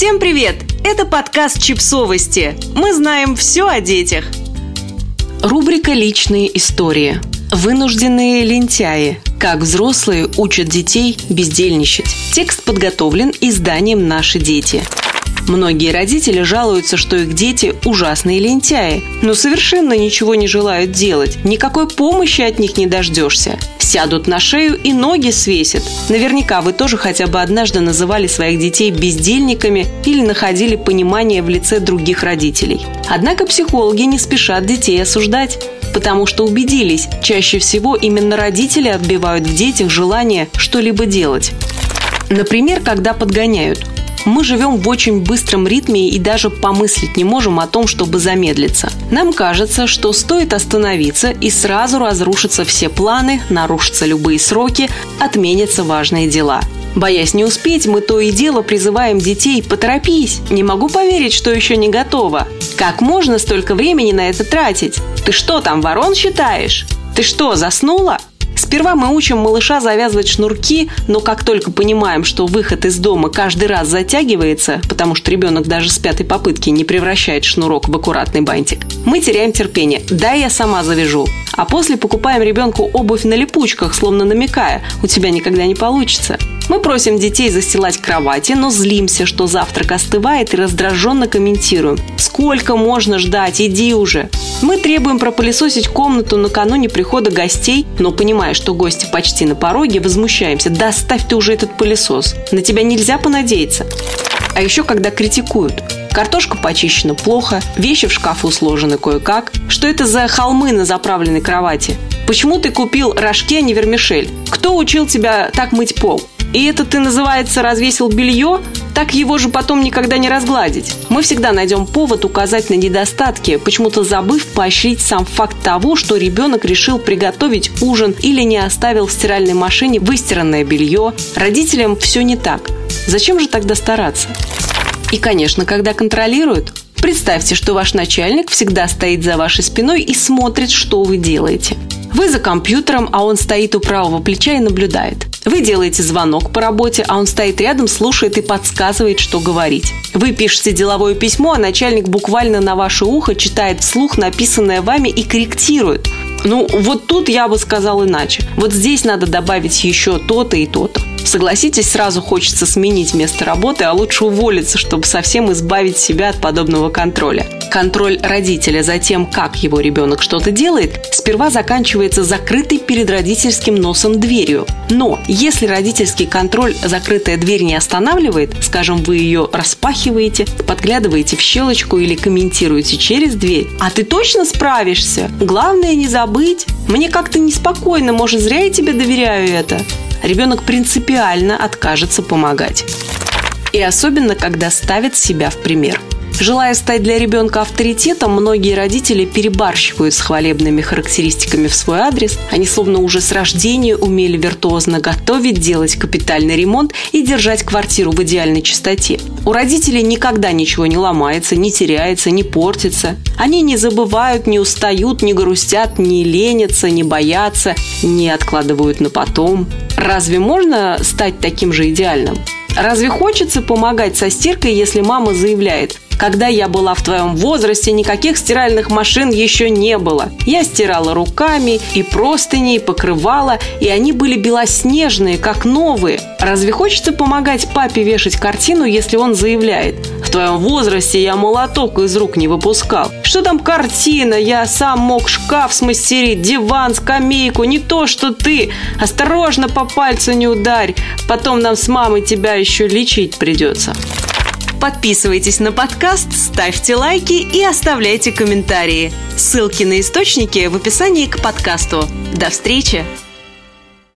Всем привет! Это подкаст «Чипсовости». Мы знаем все о детях. Рубрика «Личные истории». Вынужденные лентяи. Как взрослые учат детей бездельничать. Текст подготовлен изданием «Наши дети». Многие родители жалуются, что их дети ужасные лентяи, но совершенно ничего не желают делать, никакой помощи от них не дождешься. Сядут на шею и ноги свесят. Наверняка вы тоже хотя бы однажды называли своих детей бездельниками или находили понимание в лице других родителей. Однако психологи не спешат детей осуждать потому что убедились, чаще всего именно родители отбивают в детях желание что-либо делать. Например, когда подгоняют. Мы живем в очень быстром ритме и даже помыслить не можем о том, чтобы замедлиться. Нам кажется, что стоит остановиться и сразу разрушатся все планы, нарушатся любые сроки, отменятся важные дела. Боясь не успеть, мы то и дело призываем детей «поторопись, не могу поверить, что еще не готово». Как можно столько времени на это тратить? Ты что там, ворон считаешь? Ты что, заснула? Сперва мы учим малыша завязывать шнурки, но как только понимаем, что выход из дома каждый раз затягивается, потому что ребенок даже с пятой попытки не превращает шнурок в аккуратный бантик, мы теряем терпение. Да, я сама завяжу. А после покупаем ребенку обувь на липучках, словно намекая, у тебя никогда не получится. Мы просим детей застилать кровати, но злимся, что завтрак остывает и раздраженно комментируем. Сколько можно ждать? Иди уже. Мы требуем пропылесосить комнату накануне прихода гостей, но понимая, что гости почти на пороге, возмущаемся. Да ставь ты уже этот пылесос. На тебя нельзя понадеяться. А еще когда критикуют. Картошка почищена плохо, вещи в шкафу сложены кое-как. Что это за холмы на заправленной кровати? Почему ты купил рожки, а не вермишель? Кто учил тебя так мыть пол? И это ты, называется, развесил белье? Так его же потом никогда не разгладить. Мы всегда найдем повод указать на недостатки, почему-то забыв поощрить сам факт того, что ребенок решил приготовить ужин или не оставил в стиральной машине выстиранное белье. Родителям все не так. Зачем же тогда стараться? И, конечно, когда контролируют, представьте, что ваш начальник всегда стоит за вашей спиной и смотрит, что вы делаете. Вы за компьютером, а он стоит у правого плеча и наблюдает. Вы делаете звонок по работе, а он стоит рядом, слушает и подсказывает, что говорить. Вы пишете деловое письмо, а начальник буквально на ваше ухо читает вслух написанное вами и корректирует. Ну, вот тут я бы сказал иначе. Вот здесь надо добавить еще то-то и то-то. Согласитесь, сразу хочется сменить место работы, а лучше уволиться, чтобы совсем избавить себя от подобного контроля. Контроль родителя за тем, как его ребенок что-то делает, сперва заканчивается закрытой перед родительским носом дверью. Но если родительский контроль закрытая дверь не останавливает, скажем, вы ее распахиваете, подглядываете в щелочку или комментируете через дверь, а ты точно справишься? Главное не забыть. Мне как-то неспокойно, может, зря я тебе доверяю это ребенок принципиально откажется помогать. И особенно, когда ставит себя в пример. Желая стать для ребенка авторитетом, многие родители перебарщивают с хвалебными характеристиками в свой адрес. Они словно уже с рождения умели виртуозно готовить, делать капитальный ремонт и держать квартиру в идеальной чистоте. У родителей никогда ничего не ломается, не теряется, не портится. Они не забывают, не устают, не грустят, не ленятся, не боятся, не откладывают на потом. Разве можно стать таким же идеальным? Разве хочется помогать со стиркой, если мама заявляет когда я была в твоем возрасте, никаких стиральных машин еще не было. Я стирала руками и простыни, и покрывала, и они были белоснежные, как новые. Разве хочется помогать папе вешать картину, если он заявляет «В твоем возрасте я молоток из рук не выпускал». Что там картина? Я сам мог шкаф смастерить, диван, скамейку, не то, что ты. Осторожно, по пальцу не ударь, потом нам с мамой тебя еще лечить придется. Подписывайтесь на подкаст, ставьте лайки и оставляйте комментарии. Ссылки на источники в описании к подкасту. До встречи!